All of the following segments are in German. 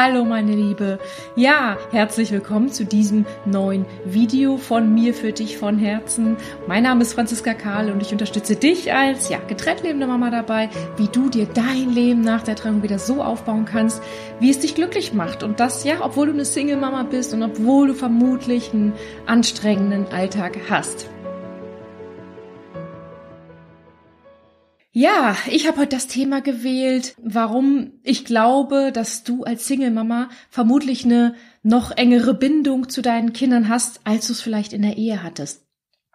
Hallo meine Liebe. Ja, herzlich willkommen zu diesem neuen Video von mir für dich von Herzen. Mein Name ist Franziska Karl und ich unterstütze dich als ja, getrennt lebende Mama dabei, wie du dir dein Leben nach der Trennung wieder so aufbauen kannst, wie es dich glücklich macht und das ja, obwohl du eine Single Mama bist und obwohl du vermutlich einen anstrengenden Alltag hast. Ja, ich habe heute das Thema gewählt, warum ich glaube, dass du als Single-Mama vermutlich eine noch engere Bindung zu deinen Kindern hast, als du es vielleicht in der Ehe hattest.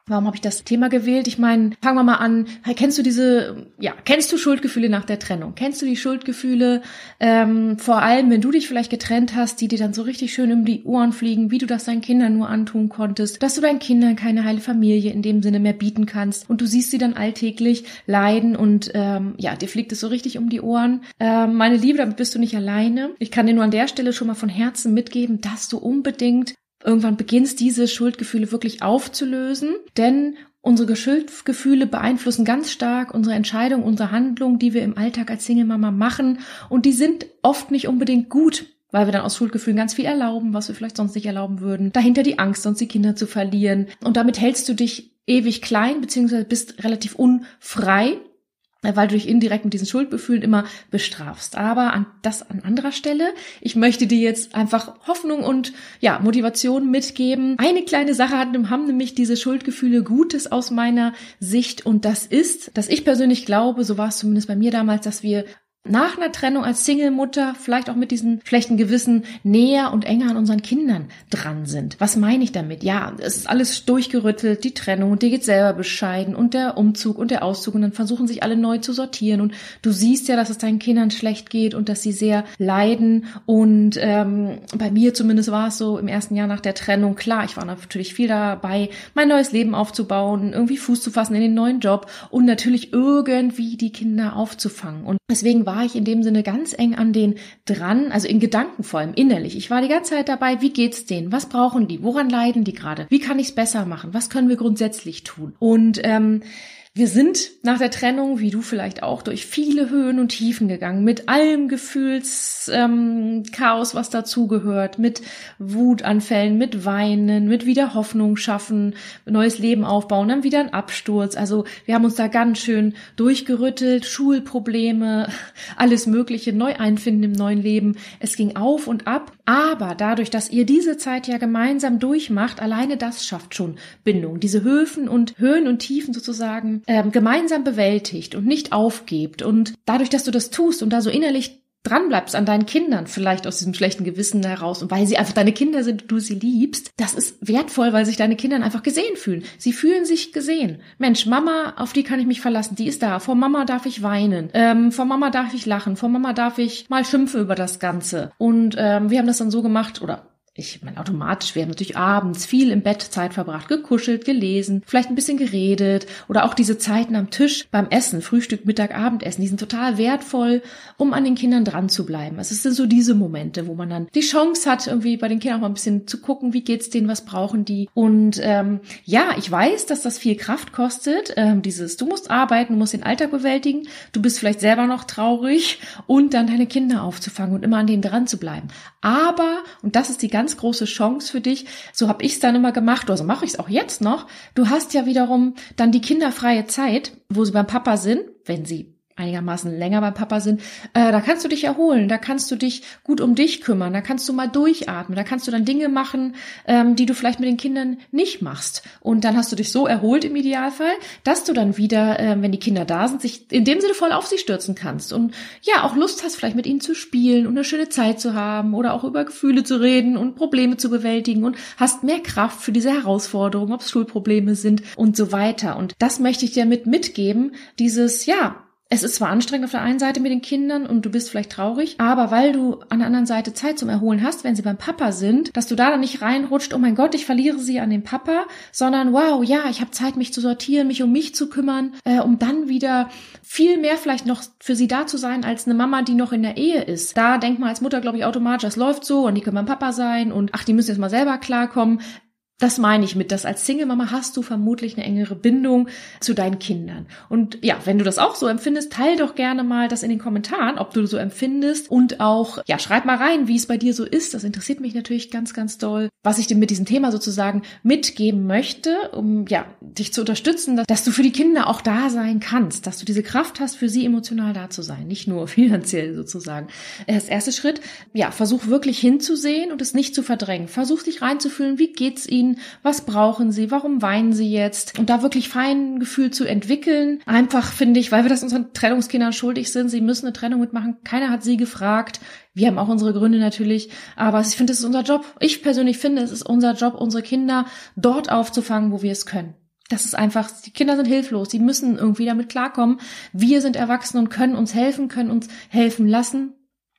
Warum habe ich das Thema gewählt? Ich meine, fangen wir mal an. Kennst du diese, ja, kennst du Schuldgefühle nach der Trennung? Kennst du die Schuldgefühle, ähm, vor allem, wenn du dich vielleicht getrennt hast, die dir dann so richtig schön um die Ohren fliegen, wie du das deinen Kindern nur antun konntest, dass du deinen Kindern keine heile Familie in dem Sinne mehr bieten kannst und du siehst sie dann alltäglich leiden und ähm, ja, dir fliegt es so richtig um die Ohren. Ähm, meine Liebe, damit bist du nicht alleine. Ich kann dir nur an der Stelle schon mal von Herzen mitgeben, dass du unbedingt irgendwann beginnst, diese Schuldgefühle wirklich aufzulösen, denn unsere Schuldgefühle beeinflussen ganz stark unsere Entscheidung, unsere Handlung, die wir im Alltag als Single-Mama machen und die sind oft nicht unbedingt gut, weil wir dann aus Schuldgefühlen ganz viel erlauben, was wir vielleicht sonst nicht erlauben würden. Dahinter die Angst, sonst die Kinder zu verlieren. Und damit hältst du dich ewig klein, beziehungsweise bist relativ unfrei weil du dich indirekt mit diesen Schuldgefühlen immer bestrafst. Aber an das an anderer Stelle. Ich möchte dir jetzt einfach Hoffnung und ja, Motivation mitgeben. Eine kleine Sache haben nämlich diese Schuldgefühle Gutes aus meiner Sicht und das ist, dass ich persönlich glaube, so war es zumindest bei mir damals, dass wir nach einer Trennung als Single-Mutter vielleicht auch mit diesem schlechten Gewissen näher und enger an unseren Kindern dran sind. Was meine ich damit? Ja, es ist alles durchgerüttelt, die Trennung dir geht selber bescheiden und der Umzug und der Auszug und dann versuchen sich alle neu zu sortieren und du siehst ja, dass es deinen Kindern schlecht geht und dass sie sehr leiden und ähm, bei mir zumindest war es so im ersten Jahr nach der Trennung, klar, ich war natürlich viel dabei, mein neues Leben aufzubauen, irgendwie Fuß zu fassen in den neuen Job und natürlich irgendwie die Kinder aufzufangen und deswegen war war ich in dem Sinne ganz eng an denen dran, also in Gedanken vor allem innerlich. Ich war die ganze Zeit dabei, wie geht's denen? Was brauchen die? Woran leiden die gerade? Wie kann ich's besser machen? Was können wir grundsätzlich tun? Und ähm, wir sind nach der Trennung, wie du vielleicht auch, durch viele Höhen und Tiefen gegangen, mit allem Gefühlschaos, ähm, was dazugehört, mit Wutanfällen, mit Weinen, mit wieder Hoffnung schaffen, neues Leben aufbauen, dann wieder ein Absturz. Also wir haben uns da ganz schön durchgerüttelt, Schulprobleme, alles Mögliche, neu einfinden im neuen Leben. Es ging auf und ab, aber dadurch, dass ihr diese Zeit ja gemeinsam durchmacht, alleine das schafft schon Bindung. Diese Höfen und Höhen und Tiefen sozusagen ähm, gemeinsam bewältigt und nicht aufgebt. Und dadurch, dass du das tust und da so innerlich dranbleibst an deinen Kindern, vielleicht aus diesem schlechten Gewissen heraus und weil sie einfach deine Kinder sind und du sie liebst, das ist wertvoll, weil sich deine Kinder einfach gesehen fühlen. Sie fühlen sich gesehen. Mensch, Mama, auf die kann ich mich verlassen, die ist da. Vor Mama darf ich weinen, ähm, vor Mama darf ich lachen, vor Mama darf ich mal schimpfen über das Ganze. Und ähm, wir haben das dann so gemacht, oder ich meine, automatisch, wir haben natürlich abends viel im Bett Zeit verbracht, gekuschelt, gelesen, vielleicht ein bisschen geredet oder auch diese Zeiten am Tisch beim Essen, Frühstück, Mittag, Abendessen, die sind total wertvoll, um an den Kindern dran zu bleiben. Also es sind so diese Momente, wo man dann die Chance hat, irgendwie bei den Kindern auch mal ein bisschen zu gucken, wie geht's denen, was brauchen die. Und ähm, ja, ich weiß, dass das viel Kraft kostet, ähm, dieses, du musst arbeiten, du musst den Alltag bewältigen, du bist vielleicht selber noch traurig und dann deine Kinder aufzufangen und immer an denen dran zu bleiben. Aber, und das ist die ganz ganz große Chance für dich. So habe ich es dann immer gemacht, also mache ich es auch jetzt noch. Du hast ja wiederum dann die kinderfreie Zeit, wo sie beim Papa sind, wenn sie einigermaßen länger beim Papa sind, äh, da kannst du dich erholen, da kannst du dich gut um dich kümmern, da kannst du mal durchatmen, da kannst du dann Dinge machen, ähm, die du vielleicht mit den Kindern nicht machst. Und dann hast du dich so erholt im Idealfall, dass du dann wieder, äh, wenn die Kinder da sind, sich in dem Sinne voll auf sie stürzen kannst und ja, auch Lust hast, vielleicht mit ihnen zu spielen und eine schöne Zeit zu haben oder auch über Gefühle zu reden und Probleme zu bewältigen und hast mehr Kraft für diese Herausforderungen, ob es Schulprobleme sind und so weiter. Und das möchte ich dir mit mitgeben, dieses, ja, es ist zwar anstrengend auf der einen Seite mit den Kindern und du bist vielleicht traurig, aber weil du an der anderen Seite Zeit zum Erholen hast, wenn sie beim Papa sind, dass du da dann nicht reinrutscht, oh mein Gott, ich verliere sie an den Papa, sondern wow, ja, ich habe Zeit, mich zu sortieren, mich um mich zu kümmern, äh, um dann wieder viel mehr vielleicht noch für sie da zu sein als eine Mama, die noch in der Ehe ist. Da denkt man als Mutter, glaube ich, automatisch, das läuft so und die können beim Papa sein und ach, die müssen jetzt mal selber klarkommen Das meine ich mit, dass als Single-Mama hast du vermutlich eine engere Bindung zu deinen Kindern. Und ja, wenn du das auch so empfindest, teil doch gerne mal das in den Kommentaren, ob du so empfindest und auch, ja, schreib mal rein, wie es bei dir so ist. Das interessiert mich natürlich ganz, ganz doll, was ich dir mit diesem Thema sozusagen mitgeben möchte, um, ja, dich zu unterstützen, dass, dass du für die Kinder auch da sein kannst, dass du diese Kraft hast, für sie emotional da zu sein, nicht nur finanziell sozusagen. Das erste Schritt, ja, versuch wirklich hinzusehen und es nicht zu verdrängen. Versuch dich reinzufühlen, wie geht's ihnen, was brauchen sie, warum weinen sie jetzt und da wirklich fein Gefühl zu entwickeln. Einfach finde ich, weil wir das unseren Trennungskindern schuldig sind, sie müssen eine Trennung mitmachen. Keiner hat sie gefragt. Wir haben auch unsere Gründe natürlich, aber ich finde, es ist unser Job. Ich persönlich finde, es ist unser Job, unsere Kinder dort aufzufangen, wo wir es können. Das ist einfach, die Kinder sind hilflos, sie müssen irgendwie damit klarkommen. Wir sind erwachsen und können uns helfen, können uns helfen lassen.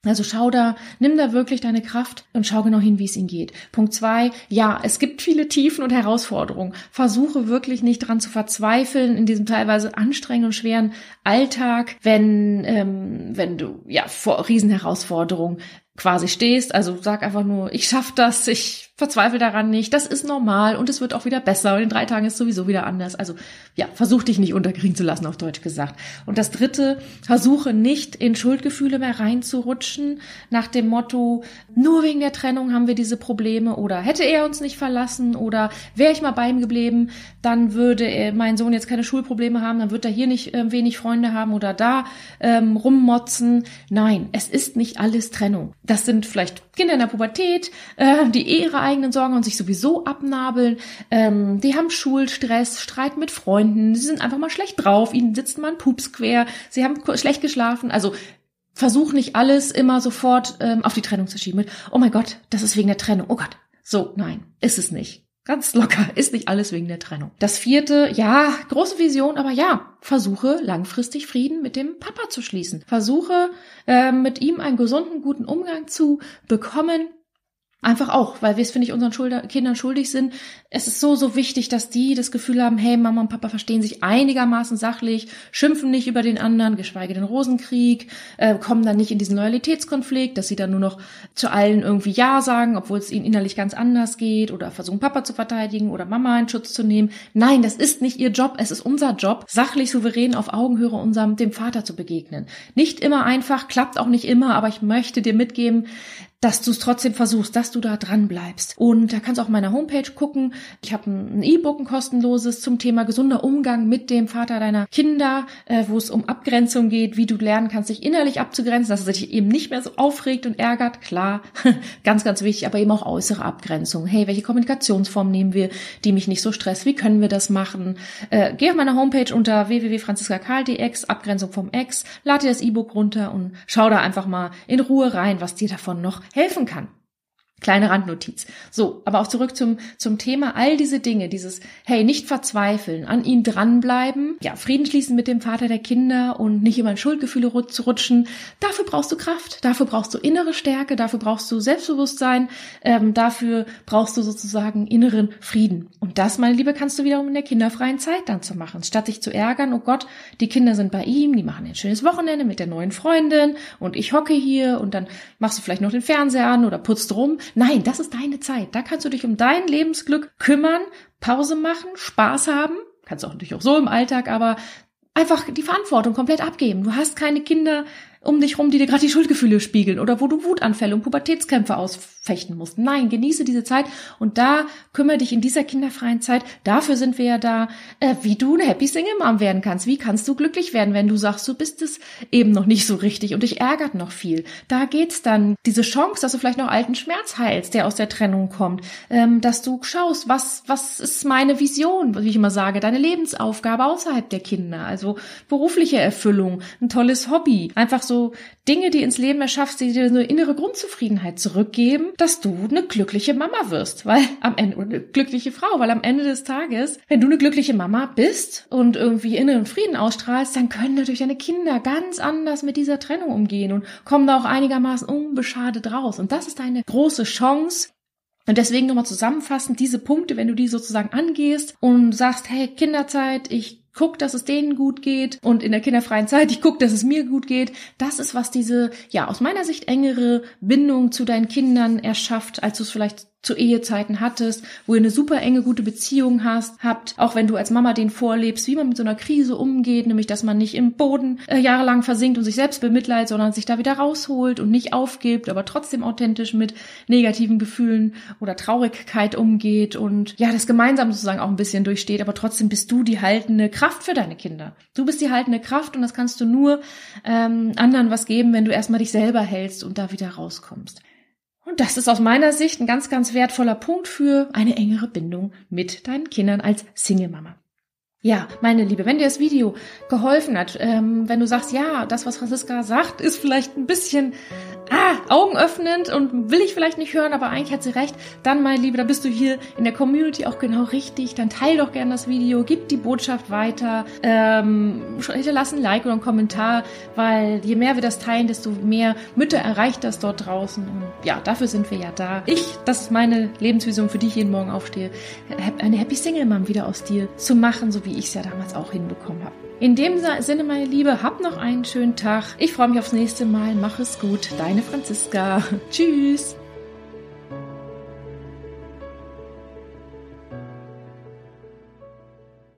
Also schau da, nimm da wirklich deine Kraft und schau genau hin, wie es ihnen geht. Punkt zwei, ja, es gibt viele Tiefen und Herausforderungen. Versuche wirklich nicht dran zu verzweifeln in diesem teilweise anstrengenden und schweren Alltag, wenn, ähm, wenn du ja vor Riesenherausforderungen quasi stehst. Also sag einfach nur, ich schaff das, ich verzweifle daran nicht, das ist normal und es wird auch wieder besser und in drei Tagen ist sowieso wieder anders. Also ja, versuch dich nicht unterkriegen zu lassen, auf Deutsch gesagt. Und das dritte, versuche nicht in Schuldgefühle mehr reinzurutschen, nach dem Motto, nur wegen der Trennung haben wir diese Probleme oder hätte er uns nicht verlassen oder wäre ich mal bei ihm geblieben, dann würde mein Sohn jetzt keine Schulprobleme haben, dann wird er hier nicht äh, wenig Freunde haben oder da ähm, rummotzen. Nein, es ist nicht alles Trennung. Das sind vielleicht Kinder in der Pubertät, äh, die ihre eigenen Sorgen und sich sowieso abnabeln. Ähm, die haben Schulstress, Streit mit Freunden, sie sind einfach mal schlecht drauf, ihnen sitzt mal ein Pups quer, sie haben schlecht geschlafen. Also versuch nicht alles immer sofort ähm, auf die Trennung zu schieben. Mit, oh mein Gott, das ist wegen der Trennung. Oh Gott. So, nein, ist es nicht. Ganz locker, ist nicht alles wegen der Trennung. Das vierte, ja, große Vision, aber ja, versuche langfristig Frieden mit dem Papa zu schließen. Versuche äh, mit ihm einen gesunden, guten Umgang zu bekommen. Einfach auch, weil wir es, finde ich, unseren Schulder Kindern schuldig sind. Es ist so, so wichtig, dass die das Gefühl haben, hey, Mama und Papa verstehen sich einigermaßen sachlich, schimpfen nicht über den anderen, geschweige den Rosenkrieg, äh, kommen dann nicht in diesen Loyalitätskonflikt, dass sie dann nur noch zu allen irgendwie Ja sagen, obwohl es ihnen innerlich ganz anders geht oder versuchen, Papa zu verteidigen oder Mama in Schutz zu nehmen. Nein, das ist nicht ihr Job, es ist unser Job, sachlich souverän auf Augenhöhe unserem, dem Vater zu begegnen. Nicht immer einfach, klappt auch nicht immer, aber ich möchte dir mitgeben, dass du es trotzdem versuchst, dass du da dran bleibst. Und da kannst du auch meiner Homepage gucken. Ich habe ein E-Book, ein kostenloses zum Thema gesunder Umgang mit dem Vater deiner Kinder, äh, wo es um Abgrenzung geht, wie du lernen kannst, dich innerlich abzugrenzen, dass es sich eben nicht mehr so aufregt und ärgert. Klar, ganz, ganz wichtig, aber eben auch äußere Abgrenzung. Hey, welche Kommunikationsform nehmen wir, die mich nicht so stresst? Wie können wir das machen? Äh, geh auf meine Homepage unter www.franziskakarl.dx, Abgrenzung vom Ex, lade dir das E-Book runter und schau da einfach mal in Ruhe rein, was dir davon noch helfen kann. Kleine Randnotiz. So, aber auch zurück zum, zum Thema. All diese Dinge, dieses, hey, nicht verzweifeln, an ihn dranbleiben, ja, Frieden schließen mit dem Vater der Kinder und nicht immer in Schuldgefühle zu rutschen. Dafür brauchst du Kraft, dafür brauchst du innere Stärke, dafür brauchst du Selbstbewusstsein, ähm, dafür brauchst du sozusagen inneren Frieden. Und das, meine Liebe, kannst du wiederum in der kinderfreien Zeit dann zu machen. Statt dich zu ärgern, oh Gott, die Kinder sind bei ihm, die machen ein schönes Wochenende mit der neuen Freundin und ich hocke hier und dann machst du vielleicht noch den Fernseher an oder putzt rum Nein, das ist deine Zeit. Da kannst du dich um dein Lebensglück kümmern, Pause machen, Spaß haben. Kannst auch natürlich auch so im Alltag, aber einfach die Verantwortung komplett abgeben. Du hast keine Kinder, um dich rum, die dir gerade die Schuldgefühle spiegeln oder wo du Wutanfälle und Pubertätskämpfe ausfechten musst. Nein, genieße diese Zeit und da kümmere dich in dieser kinderfreien Zeit. Dafür sind wir ja da, äh, wie du eine Happy Single Mom werden kannst. Wie kannst du glücklich werden, wenn du sagst, du bist es eben noch nicht so richtig und dich ärgert noch viel. Da geht's dann diese Chance, dass du vielleicht noch alten Schmerz heilst, der aus der Trennung kommt, ähm, dass du schaust, was was ist meine Vision, wie ich immer sage, deine Lebensaufgabe außerhalb der Kinder, also berufliche Erfüllung, ein tolles Hobby, einfach so so Dinge, die ins Leben erschaffst, die dir eine innere Grundzufriedenheit zurückgeben, dass du eine glückliche Mama wirst, weil am Ende, eine glückliche Frau, weil am Ende des Tages, wenn du eine glückliche Mama bist und irgendwie inneren Frieden ausstrahlst, dann können natürlich deine Kinder ganz anders mit dieser Trennung umgehen und kommen da auch einigermaßen unbeschadet raus. Und das ist deine große Chance, und deswegen nochmal zusammenfassend, diese Punkte, wenn du die sozusagen angehst und sagst, hey, Kinderzeit, ich guck, dass es denen gut geht und in der kinderfreien Zeit, ich guck, dass es mir gut geht. Das ist, was diese, ja, aus meiner Sicht engere Bindung zu deinen Kindern erschafft, als du es vielleicht zu Ehezeiten hattest, wo ihr eine super enge, gute Beziehung hast, habt, auch wenn du als Mama den vorlebst, wie man mit so einer Krise umgeht, nämlich dass man nicht im Boden äh, jahrelang versinkt und sich selbst bemitleidet, sondern sich da wieder rausholt und nicht aufgibt, aber trotzdem authentisch mit negativen Gefühlen oder Traurigkeit umgeht und ja, das gemeinsam sozusagen auch ein bisschen durchsteht, aber trotzdem bist du die haltende Kraft für deine Kinder. Du bist die haltende Kraft und das kannst du nur ähm, anderen was geben, wenn du erstmal dich selber hältst und da wieder rauskommst. Und das ist aus meiner Sicht ein ganz, ganz wertvoller Punkt für eine engere Bindung mit deinen Kindern als Single-Mama. Ja, meine Liebe, wenn dir das Video geholfen hat, ähm, wenn du sagst, ja, das, was Franziska sagt, ist vielleicht ein bisschen ah, augenöffnend und will ich vielleicht nicht hören, aber eigentlich hat sie recht, dann, meine Liebe, da bist du hier in der Community auch genau richtig. Dann teil doch gerne das Video, gib die Botschaft weiter, ähm, hinterlass ein Like oder einen Kommentar, weil je mehr wir das teilen, desto mehr Mütter erreicht das dort draußen. Und ja, dafür sind wir ja da. Ich, das ist meine Lebensvision, für die ich jeden Morgen aufstehe, eine Happy Single Mom wieder aus dir zu machen, so wie ich es ja damals auch hinbekommen habe. In dem Sinne, meine Liebe, hab noch einen schönen Tag. Ich freue mich aufs nächste Mal. Mach es gut. Deine Franziska. Tschüss.